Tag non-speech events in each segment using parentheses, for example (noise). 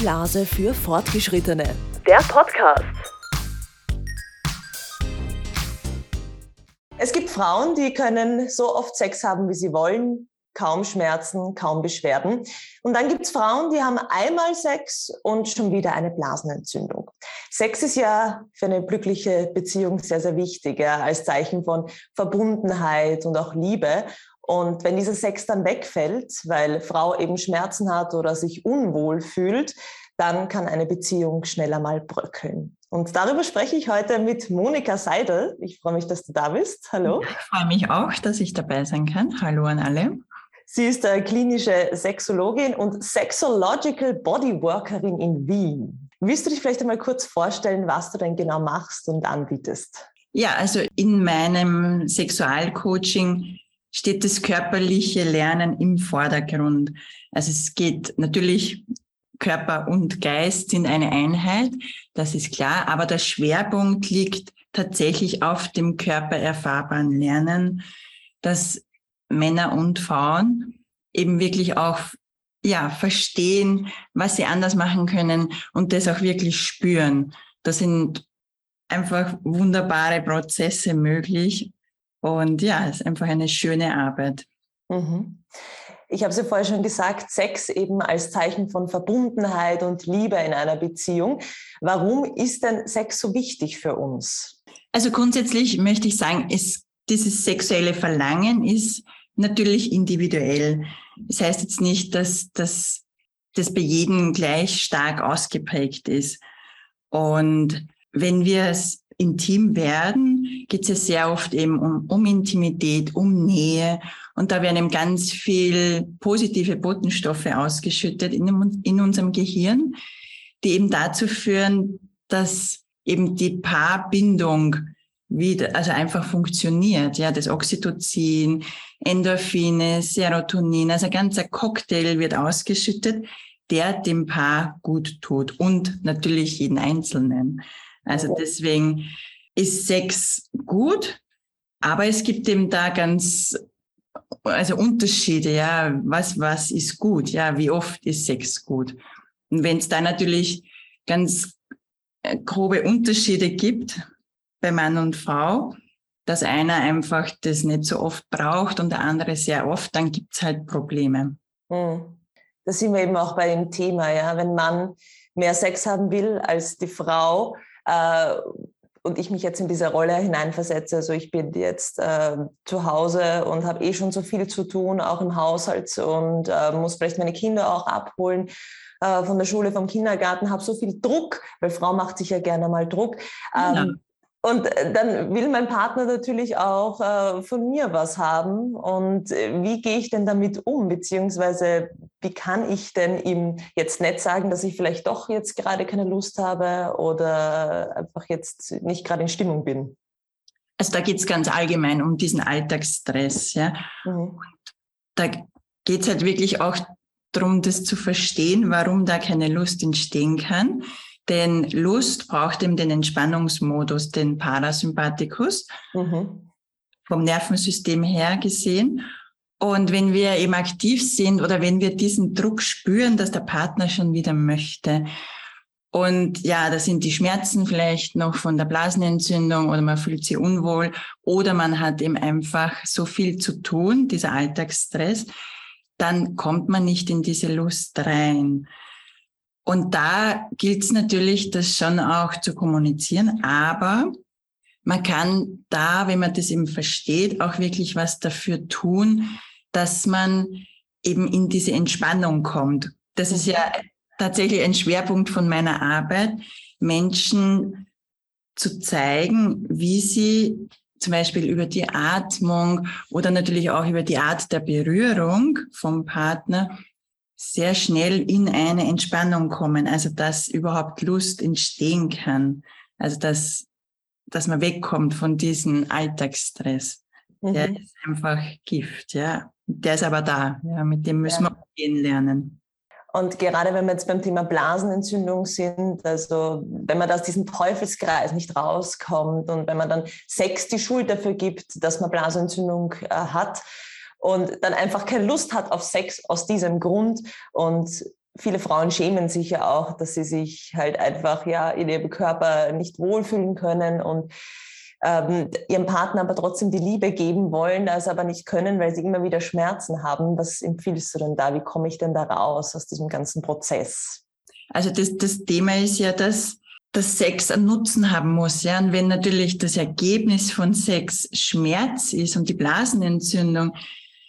Blase für Fortgeschrittene. Der Podcast. Es gibt Frauen, die können so oft Sex haben, wie sie wollen, kaum Schmerzen, kaum Beschwerden. Und dann gibt es Frauen, die haben einmal Sex und schon wieder eine Blasenentzündung. Sex ist ja für eine glückliche Beziehung sehr, sehr wichtig, ja, als Zeichen von Verbundenheit und auch Liebe. Und wenn dieser Sex dann wegfällt, weil Frau eben Schmerzen hat oder sich unwohl fühlt, dann kann eine Beziehung schneller mal bröckeln. Und darüber spreche ich heute mit Monika Seidel. Ich freue mich, dass du da bist. Hallo. Ich freue mich auch, dass ich dabei sein kann. Hallo an alle. Sie ist äh, klinische Sexologin und Sexological Bodyworkerin in Wien. Willst du dich vielleicht einmal kurz vorstellen, was du denn genau machst und anbietest? Ja, also in meinem Sexualcoaching steht das körperliche Lernen im Vordergrund. Also es geht natürlich Körper und Geist sind eine Einheit, das ist klar, aber der Schwerpunkt liegt tatsächlich auf dem Körper erfahrbaren Lernen, dass Männer und Frauen eben wirklich auch ja, verstehen, was sie anders machen können und das auch wirklich spüren. Da sind einfach wunderbare Prozesse möglich. Und ja, es ist einfach eine schöne Arbeit. Mhm. Ich habe es ja vorher schon gesagt, Sex eben als Zeichen von Verbundenheit und Liebe in einer Beziehung. Warum ist denn Sex so wichtig für uns? Also grundsätzlich möchte ich sagen, es, dieses sexuelle Verlangen ist natürlich individuell. Das heißt jetzt nicht, dass, dass das bei jedem gleich stark ausgeprägt ist. Und wenn wir es intim werden, geht es ja sehr oft eben um, um Intimität, um Nähe. Und da werden eben ganz viel positive Botenstoffe ausgeschüttet in, in unserem Gehirn, die eben dazu führen, dass eben die Paarbindung wieder, also einfach funktioniert. Ja, das Oxytocin, Endorphine, Serotonin, also ein ganzer Cocktail wird ausgeschüttet, der dem Paar gut tut und natürlich jeden Einzelnen. Also deswegen ist Sex gut, aber es gibt eben da ganz, also Unterschiede, ja, was, was ist gut, ja, wie oft ist Sex gut. Und wenn es da natürlich ganz äh, grobe Unterschiede gibt, bei Mann und Frau, dass einer einfach das nicht so oft braucht und der andere sehr oft, dann gibt's halt Probleme. Hm. Da sind wir eben auch bei dem Thema, ja, wenn man mehr Sex haben will als die Frau äh, und ich mich jetzt in diese Rolle hineinversetze, also ich bin jetzt äh, zu Hause und habe eh schon so viel zu tun, auch im Haushalt und äh, muss vielleicht meine Kinder auch abholen äh, von der Schule, vom Kindergarten, habe so viel Druck, weil Frau macht sich ja gerne mal Druck. Ähm. Und äh, dann will mein Partner natürlich auch äh, von mir was haben. Und äh, wie gehe ich denn damit um? Beziehungsweise wie kann ich denn ihm jetzt nicht sagen, dass ich vielleicht doch jetzt gerade keine Lust habe oder einfach jetzt nicht gerade in Stimmung bin? Also da geht es ganz allgemein um diesen Alltagsstress. Ja? Mhm. Da geht es halt wirklich auch darum, das zu verstehen, warum da keine Lust entstehen kann. Denn Lust braucht eben den Entspannungsmodus, den Parasympathikus, mhm. vom Nervensystem her gesehen. Und wenn wir eben aktiv sind oder wenn wir diesen Druck spüren, dass der Partner schon wieder möchte, und ja, da sind die Schmerzen vielleicht noch von der Blasenentzündung oder man fühlt sich unwohl oder man hat eben einfach so viel zu tun, dieser Alltagsstress, dann kommt man nicht in diese Lust rein. Und da gilt es natürlich, das schon auch zu kommunizieren, aber man kann da, wenn man das eben versteht, auch wirklich was dafür tun, dass man eben in diese Entspannung kommt. Das ist ja tatsächlich ein Schwerpunkt von meiner Arbeit, Menschen zu zeigen, wie sie zum Beispiel über die Atmung oder natürlich auch über die Art der Berührung vom Partner sehr schnell in eine Entspannung kommen, also dass überhaupt Lust entstehen kann, also dass, dass man wegkommt von diesem Alltagsstress. Mhm. Der ist einfach Gift, ja. Der ist aber da, ja, mit dem müssen ja. wir umgehen lernen. Und gerade wenn wir jetzt beim Thema Blasenentzündung sind, also wenn man aus diesem Teufelskreis nicht rauskommt und wenn man dann Sex die Schuld dafür gibt, dass man Blasenentzündung äh, hat, und dann einfach keine Lust hat auf Sex aus diesem Grund und viele Frauen schämen sich ja auch, dass sie sich halt einfach ja in ihrem Körper nicht wohlfühlen können und ähm, ihrem Partner aber trotzdem die Liebe geben wollen, das aber nicht können, weil sie immer wieder Schmerzen haben. Was empfiehlst du denn da? Wie komme ich denn da raus aus diesem ganzen Prozess? Also das, das Thema ist ja, dass, dass Sex einen Nutzen haben muss. Ja? Und wenn natürlich das Ergebnis von Sex Schmerz ist und die Blasenentzündung,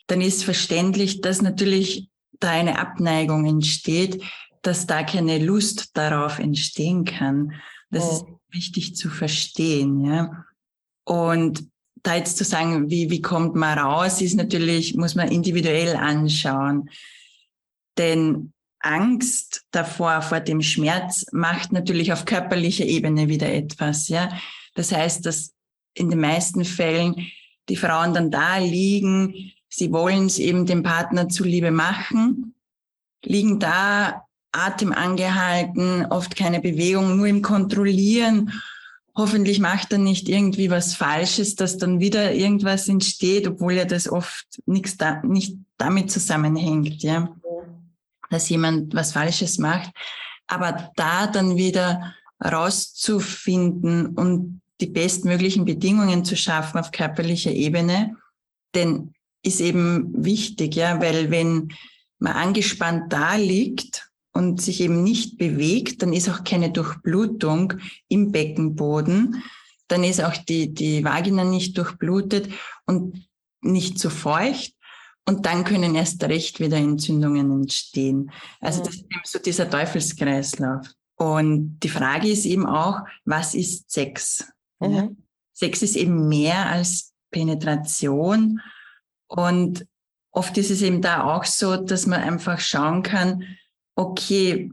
dann ist verständlich, dass natürlich da eine Abneigung entsteht, dass da keine Lust darauf entstehen kann. Das oh. ist wichtig zu verstehen. Ja? Und da jetzt zu sagen, wie, wie kommt man raus, ist natürlich, muss man individuell anschauen. Denn Angst davor, vor dem Schmerz, macht natürlich auf körperlicher Ebene wieder etwas, ja. Das heißt, dass in den meisten Fällen die Frauen dann da liegen, sie wollen es eben dem Partner zuliebe machen, liegen da, Atem angehalten, oft keine Bewegung, nur im Kontrollieren hoffentlich macht er nicht irgendwie was Falsches, dass dann wieder irgendwas entsteht, obwohl ja das oft nichts da, nicht damit zusammenhängt, ja. Dass jemand was Falsches macht. Aber da dann wieder rauszufinden und die bestmöglichen Bedingungen zu schaffen auf körperlicher Ebene, denn ist eben wichtig, ja, weil wenn man angespannt da liegt und sich eben nicht bewegt, dann ist auch keine Durchblutung im Beckenboden. Dann ist auch die, die Vagina nicht durchblutet und nicht so feucht. Und dann können erst recht wieder Entzündungen entstehen. Also das ist eben so dieser Teufelskreislauf. Und die Frage ist eben auch, was ist Sex? Mhm. Sex ist eben mehr als Penetration. Und oft ist es eben da auch so, dass man einfach schauen kann, okay,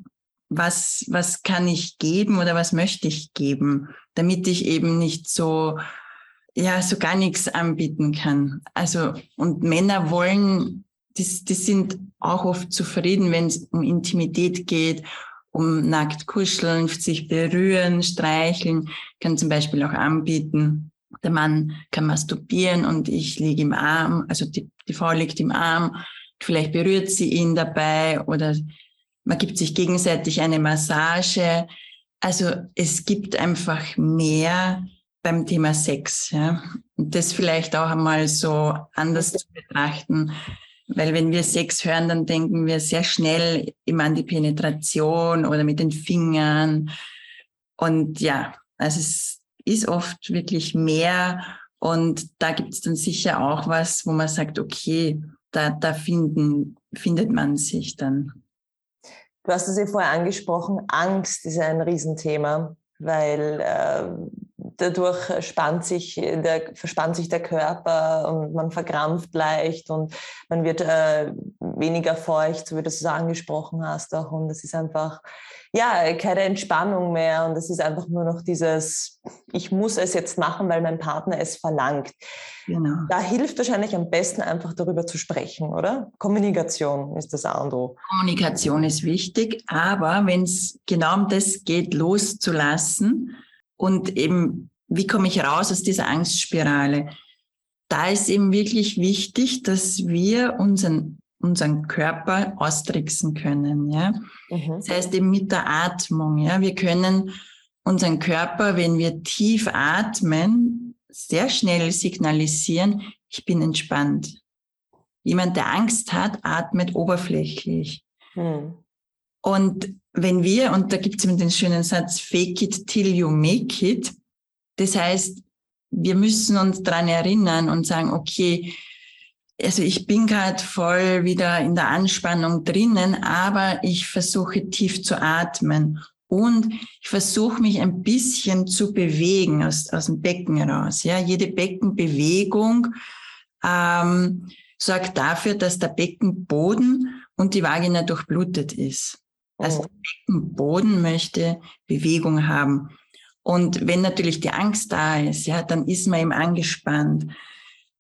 was, was kann ich geben oder was möchte ich geben, damit ich eben nicht so, ja, so gar nichts anbieten kann. Also, und Männer wollen, die, die sind auch oft zufrieden, wenn es um Intimität geht, um nackt kuscheln, sich berühren, streicheln, kann zum Beispiel auch anbieten. Der Mann kann masturbieren und ich liege im Arm, also die, die Frau liegt im Arm, vielleicht berührt sie ihn dabei oder man gibt sich gegenseitig eine Massage. Also es gibt einfach mehr beim Thema Sex. Ja? Und das vielleicht auch einmal so anders zu betrachten. Weil wenn wir Sex hören, dann denken wir sehr schnell immer an die Penetration oder mit den Fingern. Und ja, also es ist oft wirklich mehr. Und da gibt es dann sicher auch was, wo man sagt, okay, da, da finden, findet man sich dann. Du hast es ja vorher angesprochen, Angst ist ein Riesenthema, weil äh, dadurch spannt sich der, verspannt sich der Körper und man verkrampft leicht und man wird äh, weniger feucht, so wie du es angesprochen hast auch. Und es ist einfach ja, keine Entspannung mehr und es ist einfach nur noch dieses, ich muss es jetzt machen, weil mein Partner es verlangt. Genau. Da hilft wahrscheinlich am besten einfach darüber zu sprechen, oder? Kommunikation ist das A und O. Kommunikation ist wichtig, aber wenn es genau um das geht, loszulassen und eben, wie komme ich raus aus dieser Angstspirale? Da ist eben wirklich wichtig, dass wir unseren unseren Körper austricksen können. Ja? Mhm. Das heißt eben mit der Atmung. Ja? Wir können unseren Körper, wenn wir tief atmen, sehr schnell signalisieren, ich bin entspannt. Jemand, der Angst hat, atmet oberflächlich. Mhm. Und wenn wir, und da gibt es eben den schönen Satz, fake it till you make it, das heißt, wir müssen uns dran erinnern und sagen, okay, also ich bin gerade voll wieder in der Anspannung drinnen, aber ich versuche tief zu atmen und ich versuche mich ein bisschen zu bewegen aus, aus dem Becken raus. Ja, jede Beckenbewegung ähm, sorgt dafür, dass der Beckenboden und die Vagina durchblutet ist. Also oh. der Beckenboden möchte Bewegung haben. Und wenn natürlich die Angst da ist, ja, dann ist man eben angespannt.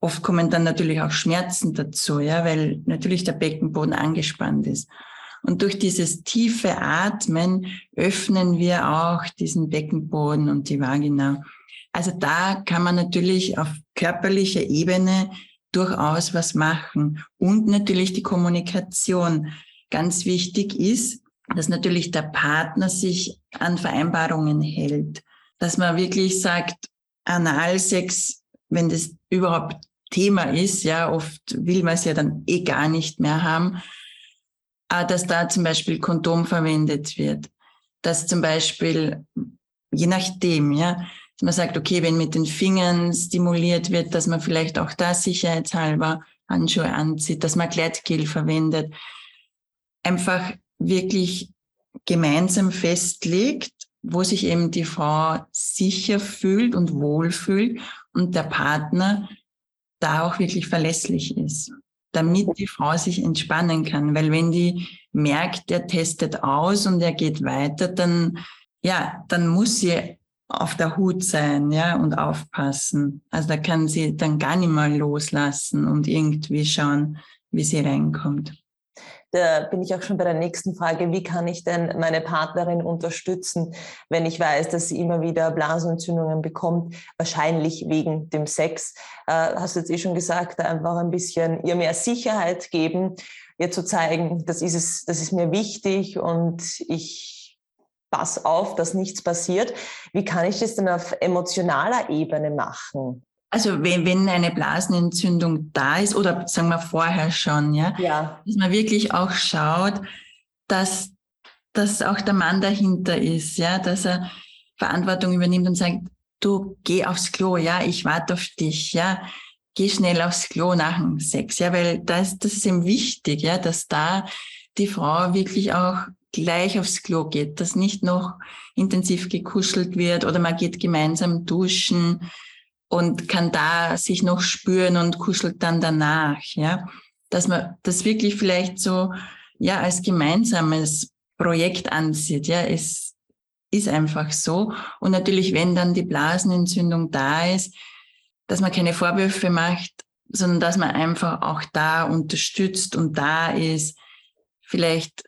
Oft kommen dann natürlich auch Schmerzen dazu, ja, weil natürlich der Beckenboden angespannt ist. Und durch dieses tiefe Atmen öffnen wir auch diesen Beckenboden und die Vagina. Also da kann man natürlich auf körperlicher Ebene durchaus was machen. Und natürlich die Kommunikation. ganz wichtig ist, dass natürlich der Partner sich an Vereinbarungen hält. Dass man wirklich sagt, Analsex, wenn das überhaupt Thema ist, ja, oft will man es ja dann eh gar nicht mehr haben, aber dass da zum Beispiel Kondom verwendet wird. Dass zum Beispiel, je nachdem, ja, dass man sagt, okay, wenn mit den Fingern stimuliert wird, dass man vielleicht auch da sicherheitshalber Handschuhe anzieht, dass man Gleitgel verwendet. Einfach wirklich gemeinsam festlegt, wo sich eben die Frau sicher fühlt und wohlfühlt und der Partner da auch wirklich verlässlich ist, damit die Frau sich entspannen kann. Weil wenn die merkt, der testet aus und er geht weiter, dann, ja, dann muss sie auf der Hut sein, ja, und aufpassen. Also da kann sie dann gar nicht mal loslassen und irgendwie schauen, wie sie reinkommt. Da bin ich auch schon bei der nächsten Frage. Wie kann ich denn meine Partnerin unterstützen, wenn ich weiß, dass sie immer wieder Blasenentzündungen bekommt, wahrscheinlich wegen dem Sex? Äh, hast du jetzt eh schon gesagt, einfach ein bisschen ihr mehr Sicherheit geben, ihr zu zeigen, das ist es, das ist mir wichtig und ich pass auf, dass nichts passiert. Wie kann ich das denn auf emotionaler Ebene machen? Also wenn, wenn eine Blasenentzündung da ist oder sagen wir vorher schon, ja, ja. dass man wirklich auch schaut, dass, dass auch der Mann dahinter ist, ja, dass er Verantwortung übernimmt und sagt, du geh aufs Klo, ja, ich warte auf dich, ja, geh schnell aufs Klo nach dem Sex, ja, weil das, das ist ihm wichtig, ja, dass da die Frau wirklich auch gleich aufs Klo geht, dass nicht noch intensiv gekuschelt wird oder man geht gemeinsam duschen, und kann da sich noch spüren und kuschelt dann danach, ja. Dass man das wirklich vielleicht so, ja, als gemeinsames Projekt ansieht, ja, es ist einfach so. Und natürlich, wenn dann die Blasenentzündung da ist, dass man keine Vorwürfe macht, sondern dass man einfach auch da unterstützt und da ist, vielleicht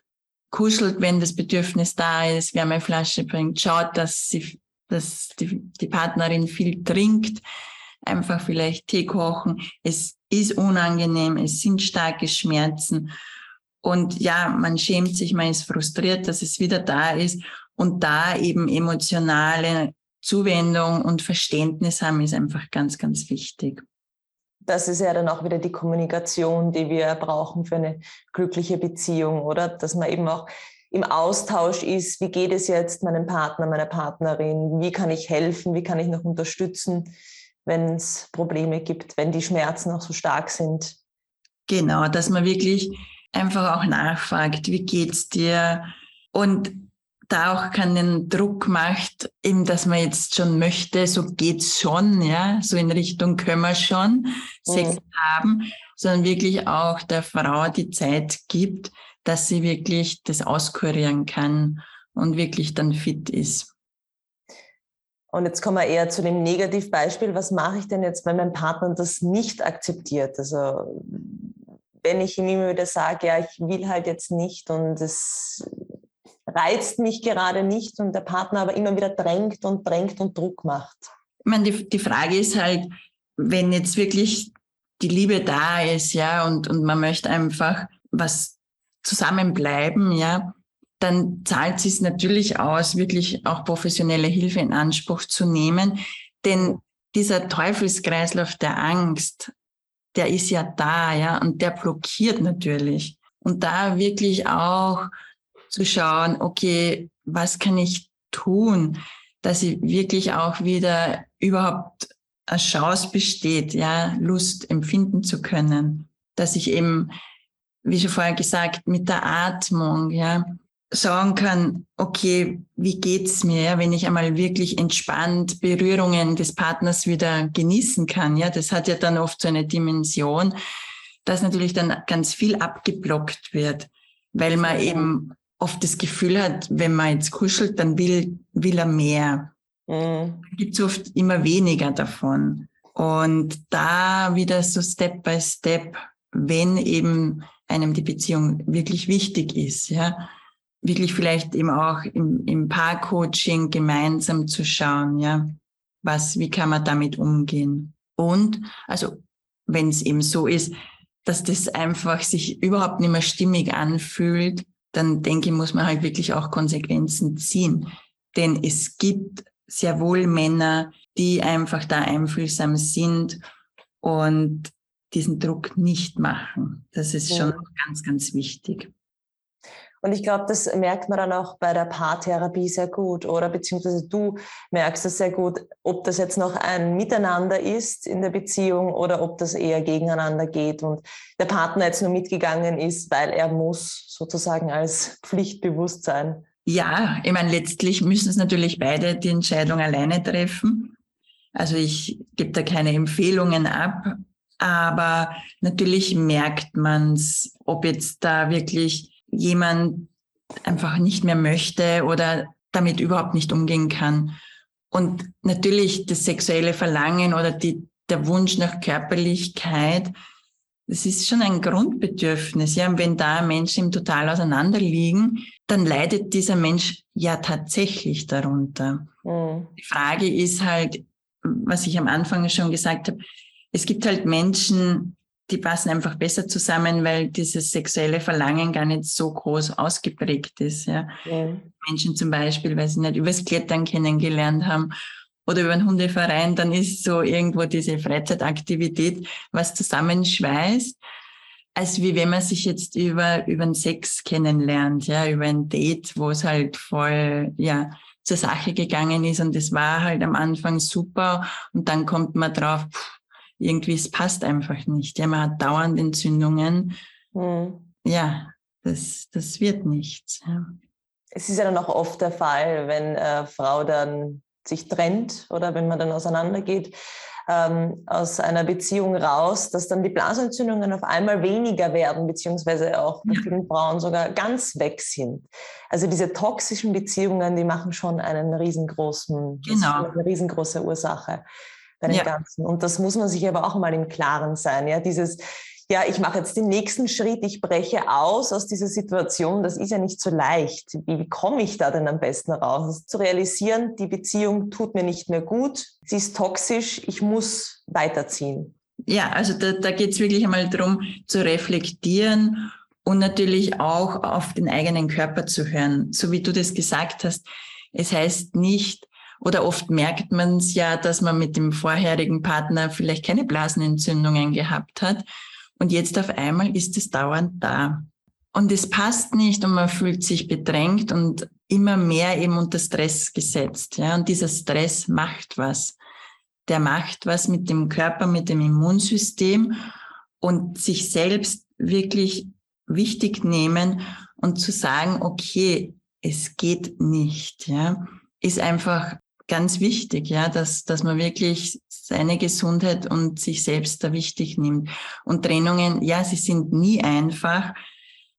kuschelt, wenn das Bedürfnis da ist, wer eine Flasche bringt, schaut, dass sie dass die, die Partnerin viel trinkt, einfach vielleicht Tee kochen. Es ist unangenehm, es sind starke Schmerzen. Und ja, man schämt sich, man ist frustriert, dass es wieder da ist. Und da eben emotionale Zuwendung und Verständnis haben, ist einfach ganz, ganz wichtig. Das ist ja dann auch wieder die Kommunikation, die wir brauchen für eine glückliche Beziehung, oder? Dass man eben auch im Austausch ist, wie geht es jetzt meinem Partner, meiner Partnerin, wie kann ich helfen, wie kann ich noch unterstützen, wenn es Probleme gibt, wenn die Schmerzen auch so stark sind. Genau, dass man wirklich einfach auch nachfragt, wie geht's dir? Und da auch keinen Druck macht, eben, dass man jetzt schon möchte, so geht's schon, ja, so in Richtung können wir schon Sex mhm. haben, sondern wirklich auch der Frau die Zeit gibt, dass sie wirklich das auskurieren kann und wirklich dann fit ist. Und jetzt kommen wir eher zu dem Negativbeispiel. Was mache ich denn jetzt, wenn mein Partner das nicht akzeptiert? Also wenn ich ihm immer wieder sage, ja, ich will halt jetzt nicht und es reizt mich gerade nicht und der Partner aber immer wieder drängt und drängt und Druck macht. Ich meine, die, die Frage ist halt, wenn jetzt wirklich die Liebe da ist, ja, und, und man möchte einfach was zusammenbleiben, ja, dann zahlt es natürlich aus, wirklich auch professionelle Hilfe in Anspruch zu nehmen. Denn dieser Teufelskreislauf der Angst, der ist ja da, ja, und der blockiert natürlich. Und da wirklich auch zu schauen, okay, was kann ich tun, dass ich wirklich auch wieder überhaupt eine Chance besteht, ja, Lust empfinden zu können, dass ich eben wie schon vorher gesagt, mit der Atmung, ja, sagen kann, okay, wie geht's mir, ja, wenn ich einmal wirklich entspannt Berührungen des Partners wieder genießen kann, ja, das hat ja dann oft so eine Dimension, dass natürlich dann ganz viel abgeblockt wird, weil man eben oft das Gefühl hat, wenn man jetzt kuschelt, dann will, will er mehr. Mhm. Gibt es oft immer weniger davon. Und da wieder so Step by Step, wenn eben einem die Beziehung wirklich wichtig ist, ja. Wirklich vielleicht eben auch im, im Paarcoaching gemeinsam zu schauen, ja. Was, wie kann man damit umgehen? Und, also, wenn es eben so ist, dass das einfach sich überhaupt nicht mehr stimmig anfühlt, dann denke ich, muss man halt wirklich auch Konsequenzen ziehen. Denn es gibt sehr wohl Männer, die einfach da einfühlsam sind und diesen Druck nicht machen. Das ist schon ganz, ganz wichtig. Und ich glaube, das merkt man dann auch bei der Paartherapie sehr gut, oder? Beziehungsweise du merkst es sehr gut, ob das jetzt noch ein Miteinander ist in der Beziehung oder ob das eher gegeneinander geht und der Partner jetzt nur mitgegangen ist, weil er muss sozusagen als (laughs) Pflichtbewusstsein. Ja, ich meine, letztlich müssen es natürlich beide die Entscheidung alleine treffen. Also ich gebe da keine Empfehlungen ab, aber natürlich merkt man es, ob jetzt da wirklich jemand einfach nicht mehr möchte oder damit überhaupt nicht umgehen kann. Und natürlich das sexuelle Verlangen oder die, der Wunsch nach Körperlichkeit, das ist schon ein Grundbedürfnis. Ja, und wenn da Menschen total auseinanderliegen, dann leidet dieser Mensch ja tatsächlich darunter. Mhm. Die Frage ist halt, was ich am Anfang schon gesagt habe, es gibt halt Menschen, die passen einfach besser zusammen, weil dieses sexuelle Verlangen gar nicht so groß ausgeprägt ist. Ja. ja. Menschen zum Beispiel, weil sie nicht übers Klettern kennengelernt haben oder über einen Hundeverein, dann ist so irgendwo diese Freizeitaktivität, was zusammenschweißt, als wie wenn man sich jetzt über, über den Sex kennenlernt, ja, über ein Date, wo es halt voll, ja, zur Sache gegangen ist und es war halt am Anfang super und dann kommt man drauf, pff, irgendwie, es passt einfach nicht. Ja, man hat dauernd Entzündungen. Mhm. Ja, das, das wird nichts. Ja. Es ist ja dann auch oft der Fall, wenn äh, Frau dann sich trennt oder wenn man dann auseinandergeht ähm, aus einer Beziehung raus, dass dann die Blasentzündungen auf einmal weniger werden, beziehungsweise auch bei vielen Frauen sogar ganz weg sind. Also diese toxischen Beziehungen, die machen schon einen riesengroßen, genau. eine riesengroße Ursache bei dem ja. Ganzen. Und das muss man sich aber auch mal im Klaren sein. Ja, dieses, ja, ich mache jetzt den nächsten Schritt, ich breche aus aus dieser Situation, das ist ja nicht so leicht. Wie, komme ich da denn am besten raus? Zu realisieren, die Beziehung tut mir nicht mehr gut, sie ist toxisch, ich muss weiterziehen. Ja, also da, da geht es wirklich einmal darum, zu reflektieren und natürlich auch auf den eigenen Körper zu hören. So wie du das gesagt hast, es heißt nicht, oder oft merkt man es ja, dass man mit dem vorherigen Partner vielleicht keine Blasenentzündungen gehabt hat. Und jetzt auf einmal ist es dauernd da. Und es passt nicht und man fühlt sich bedrängt und immer mehr eben unter Stress gesetzt. Ja, und dieser Stress macht was. Der macht was mit dem Körper, mit dem Immunsystem und sich selbst wirklich wichtig nehmen und zu sagen, okay, es geht nicht, ja, ist einfach ganz wichtig, ja, dass, dass man wirklich seine Gesundheit und sich selbst da wichtig nimmt. Und Trennungen, ja, sie sind nie einfach,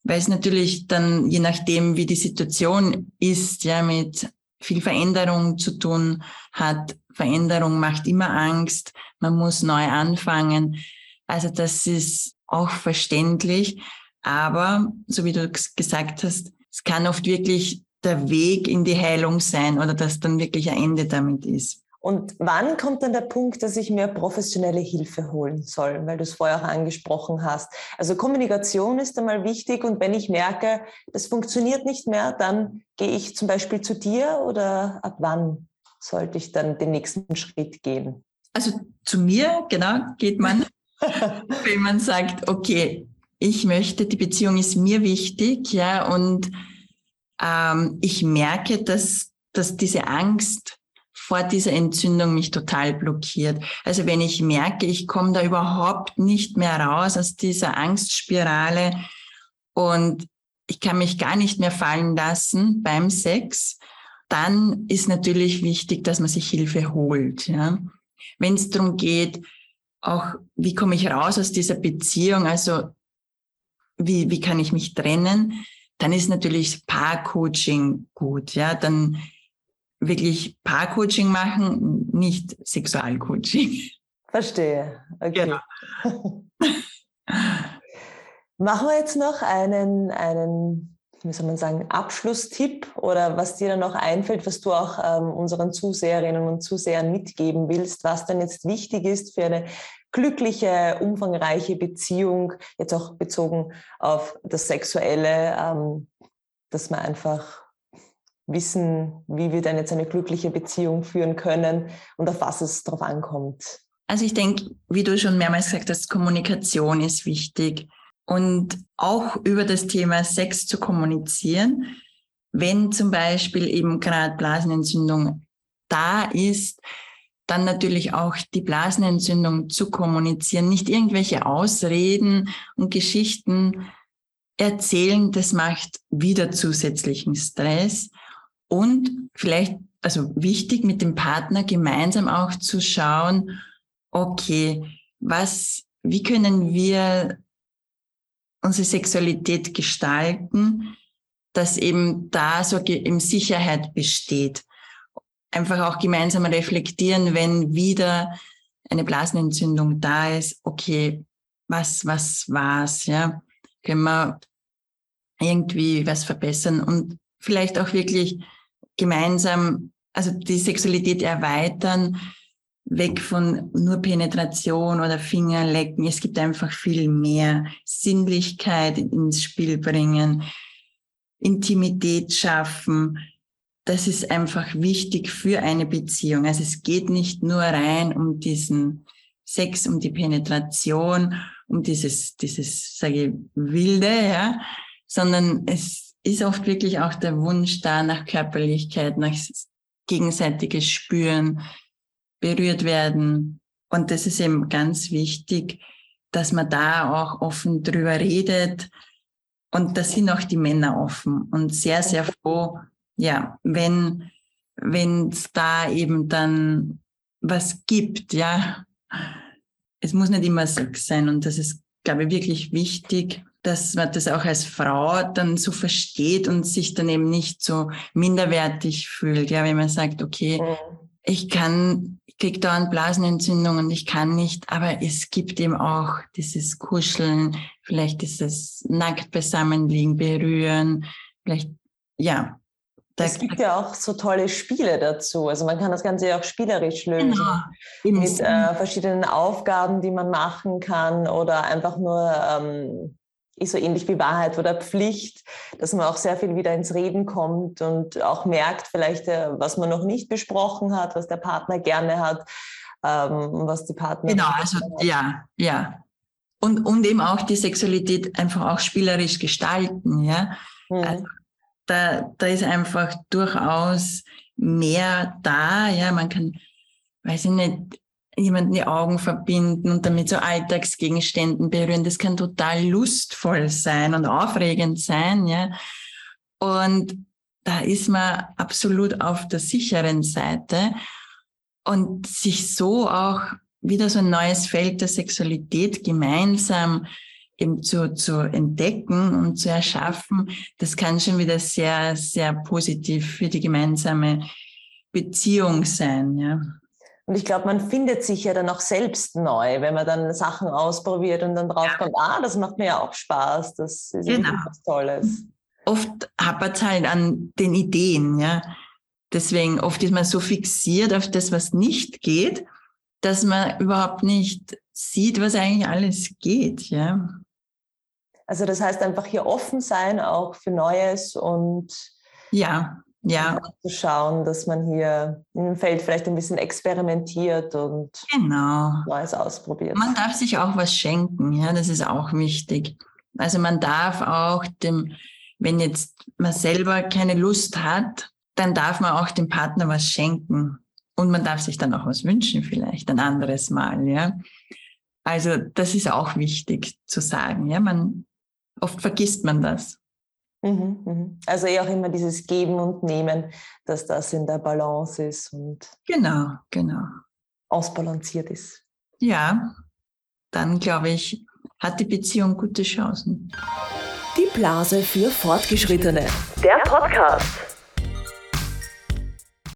weil es natürlich dann, je nachdem, wie die Situation ist, ja, mit viel Veränderung zu tun hat. Veränderung macht immer Angst. Man muss neu anfangen. Also das ist auch verständlich. Aber, so wie du gesagt hast, es kann oft wirklich der Weg in die Heilung sein oder dass dann wirklich ein Ende damit ist. Und wann kommt dann der Punkt, dass ich mir professionelle Hilfe holen soll, weil du es vorher auch angesprochen hast? Also Kommunikation ist einmal wichtig und wenn ich merke, das funktioniert nicht mehr, dann gehe ich zum Beispiel zu dir oder ab wann sollte ich dann den nächsten Schritt gehen? Also zu mir, genau, geht man, (laughs) wenn man sagt, okay, ich möchte, die Beziehung ist mir wichtig, ja, und ähm, ich merke, dass, dass diese Angst vor dieser Entzündung mich total blockiert. Also wenn ich merke, ich komme da überhaupt nicht mehr raus aus dieser Angstspirale und ich kann mich gar nicht mehr fallen lassen beim Sex, dann ist natürlich wichtig, dass man sich Hilfe holt. Ja? Wenn es darum geht, auch wie komme ich raus aus dieser Beziehung, also wie, wie kann ich mich trennen, dann ist natürlich Paar-Coaching gut. Ja, dann wirklich Paar-Coaching machen, nicht Sexualcoaching. Verstehe. Okay. Genau. (laughs) Machen wir jetzt noch einen, einen wie soll man sagen, Abschlusstipp oder was dir dann noch einfällt, was du auch ähm, unseren Zuseherinnen und Zusehern mitgeben willst, was dann jetzt wichtig ist für eine glückliche, umfangreiche Beziehung, jetzt auch bezogen auf das Sexuelle, ähm, dass wir einfach wissen, wie wir dann jetzt eine glückliche Beziehung führen können und auf was es drauf ankommt. Also ich denke, wie du schon mehrmals gesagt hast, Kommunikation ist wichtig und auch über das Thema Sex zu kommunizieren. Wenn zum Beispiel eben gerade Blasenentzündung da ist, dann natürlich auch die Blasenentzündung zu kommunizieren, nicht irgendwelche Ausreden und Geschichten erzählen, das macht wieder zusätzlichen Stress und vielleicht, also wichtig mit dem Partner gemeinsam auch zu schauen, okay, was, wie können wir unsere Sexualität gestalten, dass eben da so im Sicherheit besteht. Einfach auch gemeinsam reflektieren, wenn wieder eine Blasenentzündung da ist, okay, was, was war's, ja? Können wir irgendwie was verbessern und vielleicht auch wirklich gemeinsam, also die Sexualität erweitern, weg von nur Penetration oder Fingerlecken. Es gibt einfach viel mehr Sinnlichkeit ins Spiel bringen, Intimität schaffen. Das ist einfach wichtig für eine Beziehung. Also es geht nicht nur rein um diesen Sex, um die Penetration, um dieses, dieses, sage ich, wilde, ja, sondern es ist oft wirklich auch der Wunsch da nach Körperlichkeit, nach gegenseitiges Spüren, berührt werden. Und das ist eben ganz wichtig, dass man da auch offen drüber redet. Und da sind auch die Männer offen und sehr, sehr froh, ja, wenn, wenn es da eben dann was gibt, ja. Es muss nicht immer Sex sein und das ist, glaube ich, wirklich wichtig, dass man das auch als Frau dann so versteht und sich dann eben nicht so minderwertig fühlt, ja, wenn man sagt, okay, mhm. ich kann kriege dauernd Blasenentzündungen, ich kann nicht, aber es gibt eben auch dieses Kuscheln, vielleicht dieses nackt beisammenliegen, berühren, vielleicht, ja. Es gibt ja auch so tolle Spiele dazu. Also man kann das Ganze ja auch spielerisch lösen. Genau. Mit äh, verschiedenen Aufgaben, die man machen kann oder einfach nur ähm, ist so ähnlich wie Wahrheit oder Pflicht, dass man auch sehr viel wieder ins Reden kommt und auch merkt vielleicht, äh, was man noch nicht besprochen hat, was der Partner gerne hat, ähm, was die Partner. Genau, also hat. ja, ja. Und, und eben auch die Sexualität einfach auch spielerisch gestalten, ja. Mhm. Also da, da ist einfach durchaus mehr da, ja. Man kann, weiß ich nicht, jemanden die Augen verbinden und damit so Alltagsgegenständen berühren. Das kann total lustvoll sein und aufregend sein, ja. Und da ist man absolut auf der sicheren Seite und sich so auch wieder so ein neues Feld der Sexualität gemeinsam eben zu, zu entdecken und zu erschaffen, das kann schon wieder sehr, sehr positiv für die gemeinsame Beziehung sein, ja. Und ich glaube, man findet sich ja dann auch selbst neu, wenn man dann Sachen ausprobiert und dann draufkommt, ja. ah, das macht mir ja auch Spaß, das ist genau. was Tolles. Oft hapert es halt an den Ideen, ja. Deswegen oft ist man so fixiert auf das, was nicht geht, dass man überhaupt nicht sieht, was eigentlich alles geht, ja. Also das heißt einfach hier offen sein auch für Neues und ja ja. zu schauen, dass man hier im Feld vielleicht ein bisschen experimentiert und genau. Neues ausprobiert. Man darf sich auch was schenken, ja, das ist auch wichtig. Also man darf auch dem, wenn jetzt man selber keine Lust hat, dann darf man auch dem Partner was schenken. Und man darf sich dann auch was wünschen, vielleicht ein anderes Mal, ja. Also das ist auch wichtig zu sagen, ja. Man, oft vergisst man das. Mhm, mhm. Also eher auch immer dieses Geben und Nehmen, dass das in der Balance ist und genau, genau. ausbalanciert ist. Ja, dann glaube ich, hat die Beziehung gute Chancen. Die Blase für Fortgeschrittene. Der Podcast.